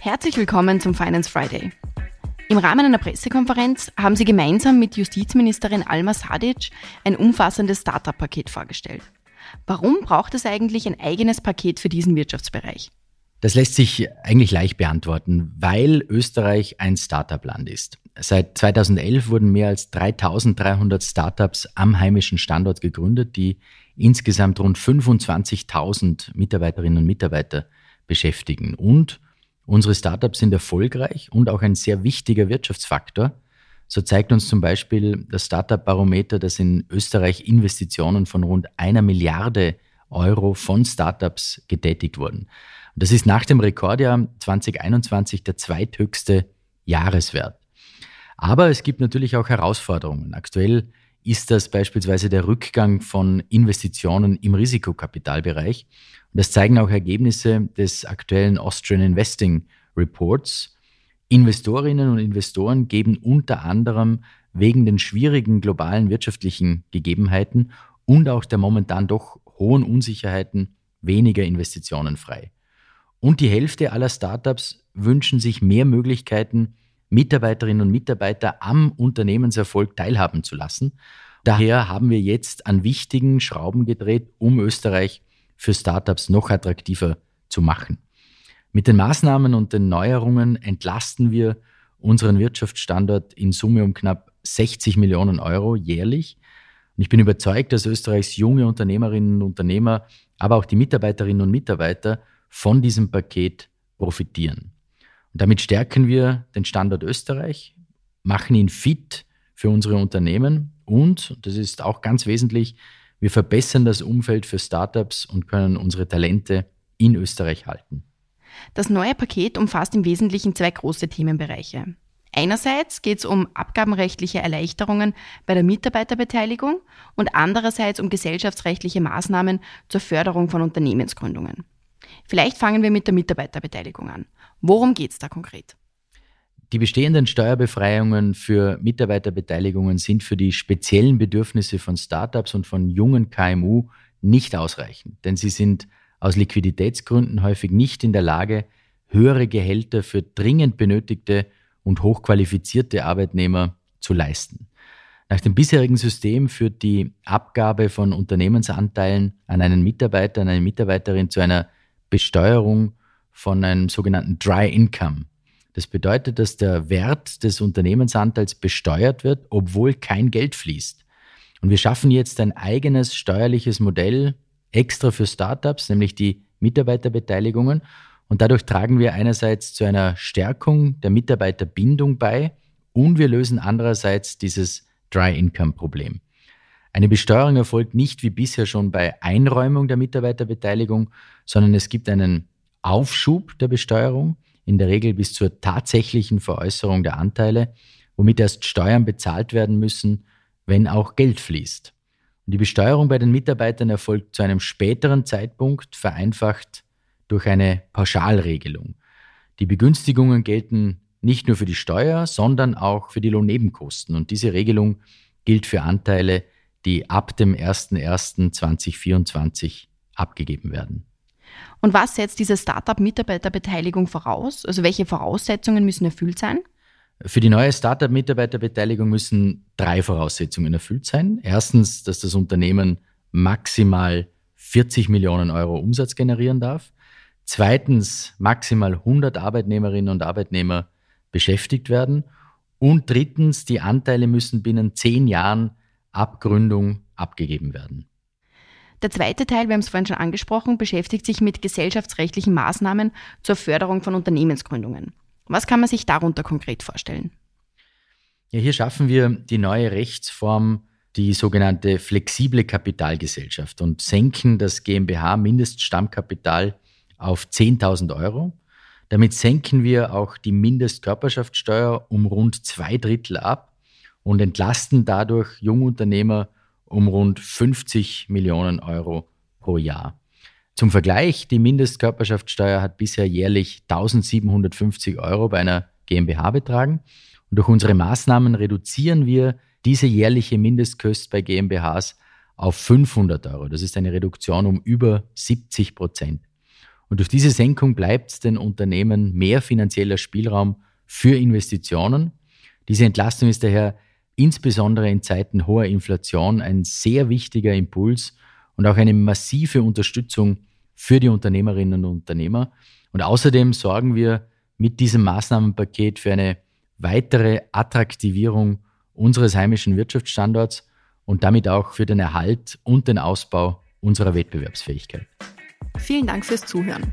Herzlich willkommen zum Finance Friday. Im Rahmen einer Pressekonferenz haben Sie gemeinsam mit Justizministerin Alma Sadic ein umfassendes Startup-Paket vorgestellt. Warum braucht es eigentlich ein eigenes Paket für diesen Wirtschaftsbereich? Das lässt sich eigentlich leicht beantworten, weil Österreich ein Startup-Land ist. Seit 2011 wurden mehr als 3300 Startups am heimischen Standort gegründet, die insgesamt rund 25.000 Mitarbeiterinnen und Mitarbeiter beschäftigen. Und unsere Startups sind erfolgreich und auch ein sehr wichtiger Wirtschaftsfaktor. So zeigt uns zum Beispiel das Startup-Barometer, dass in Österreich Investitionen von rund einer Milliarde Euro von Startups getätigt wurden. Und das ist nach dem Rekordjahr 2021 der zweithöchste Jahreswert. Aber es gibt natürlich auch Herausforderungen. Aktuell ist das beispielsweise der Rückgang von Investitionen im Risikokapitalbereich. Und das zeigen auch Ergebnisse des aktuellen Austrian Investing Reports. Investorinnen und Investoren geben unter anderem wegen den schwierigen globalen wirtschaftlichen Gegebenheiten und auch der momentan doch hohen Unsicherheiten weniger Investitionen frei. Und die Hälfte aller Startups wünschen sich mehr Möglichkeiten, Mitarbeiterinnen und Mitarbeiter am Unternehmenserfolg teilhaben zu lassen. Daher haben wir jetzt an wichtigen Schrauben gedreht, um Österreich für Startups noch attraktiver zu machen. Mit den Maßnahmen und den Neuerungen entlasten wir unseren Wirtschaftsstandort in Summe um knapp 60 Millionen Euro jährlich. Und ich bin überzeugt, dass Österreichs junge Unternehmerinnen und Unternehmer, aber auch die Mitarbeiterinnen und Mitarbeiter von diesem Paket profitieren. Damit stärken wir den Standort Österreich, machen ihn fit für unsere Unternehmen und, das ist auch ganz wesentlich, wir verbessern das Umfeld für Startups und können unsere Talente in Österreich halten. Das neue Paket umfasst im Wesentlichen zwei große Themenbereiche. Einerseits geht es um abgabenrechtliche Erleichterungen bei der Mitarbeiterbeteiligung und andererseits um gesellschaftsrechtliche Maßnahmen zur Förderung von Unternehmensgründungen. Vielleicht fangen wir mit der Mitarbeiterbeteiligung an. Worum geht es da konkret? Die bestehenden Steuerbefreiungen für Mitarbeiterbeteiligungen sind für die speziellen Bedürfnisse von Startups und von jungen KMU nicht ausreichend, denn sie sind aus Liquiditätsgründen häufig nicht in der Lage, höhere Gehälter für dringend benötigte und hochqualifizierte Arbeitnehmer zu leisten. Nach dem bisherigen System führt die Abgabe von Unternehmensanteilen an einen Mitarbeiter, an eine Mitarbeiterin zu einer Besteuerung von einem sogenannten Dry Income. Das bedeutet, dass der Wert des Unternehmensanteils besteuert wird, obwohl kein Geld fließt. Und wir schaffen jetzt ein eigenes steuerliches Modell extra für Startups, nämlich die Mitarbeiterbeteiligungen. Und dadurch tragen wir einerseits zu einer Stärkung der Mitarbeiterbindung bei und wir lösen andererseits dieses Dry Income Problem. Eine Besteuerung erfolgt nicht wie bisher schon bei Einräumung der Mitarbeiterbeteiligung, sondern es gibt einen Aufschub der Besteuerung, in der Regel bis zur tatsächlichen Veräußerung der Anteile, womit erst Steuern bezahlt werden müssen, wenn auch Geld fließt. Und die Besteuerung bei den Mitarbeitern erfolgt zu einem späteren Zeitpunkt, vereinfacht durch eine Pauschalregelung. Die Begünstigungen gelten nicht nur für die Steuer, sondern auch für die Lohnnebenkosten. Und diese Regelung gilt für Anteile, die ab dem 01.01.2024 abgegeben werden. Und was setzt diese Startup-Mitarbeiterbeteiligung voraus? Also welche Voraussetzungen müssen erfüllt sein? Für die neue Startup-Mitarbeiterbeteiligung müssen drei Voraussetzungen erfüllt sein. Erstens, dass das Unternehmen maximal 40 Millionen Euro Umsatz generieren darf. Zweitens, maximal 100 Arbeitnehmerinnen und Arbeitnehmer beschäftigt werden. Und drittens, die Anteile müssen binnen zehn Jahren Abgründung abgegeben werden. Der zweite Teil, wir haben es vorhin schon angesprochen, beschäftigt sich mit gesellschaftsrechtlichen Maßnahmen zur Förderung von Unternehmensgründungen. Was kann man sich darunter konkret vorstellen? Ja, hier schaffen wir die neue Rechtsform, die sogenannte flexible Kapitalgesellschaft und senken das GmbH-Mindeststammkapital auf 10.000 Euro. Damit senken wir auch die Mindestkörperschaftssteuer um rund zwei Drittel ab und entlasten dadurch Jungunternehmer um rund 50 Millionen Euro pro Jahr. Zum Vergleich, die Mindestkörperschaftssteuer hat bisher jährlich 1750 Euro bei einer GmbH betragen. Und durch unsere Maßnahmen reduzieren wir diese jährliche Mindestkost bei GmbHs auf 500 Euro. Das ist eine Reduktion um über 70 Prozent. Und durch diese Senkung bleibt den Unternehmen mehr finanzieller Spielraum für Investitionen. Diese Entlastung ist daher insbesondere in Zeiten hoher Inflation ein sehr wichtiger Impuls und auch eine massive Unterstützung für die Unternehmerinnen und Unternehmer. Und außerdem sorgen wir mit diesem Maßnahmenpaket für eine weitere Attraktivierung unseres heimischen Wirtschaftsstandorts und damit auch für den Erhalt und den Ausbau unserer Wettbewerbsfähigkeit. Vielen Dank fürs Zuhören.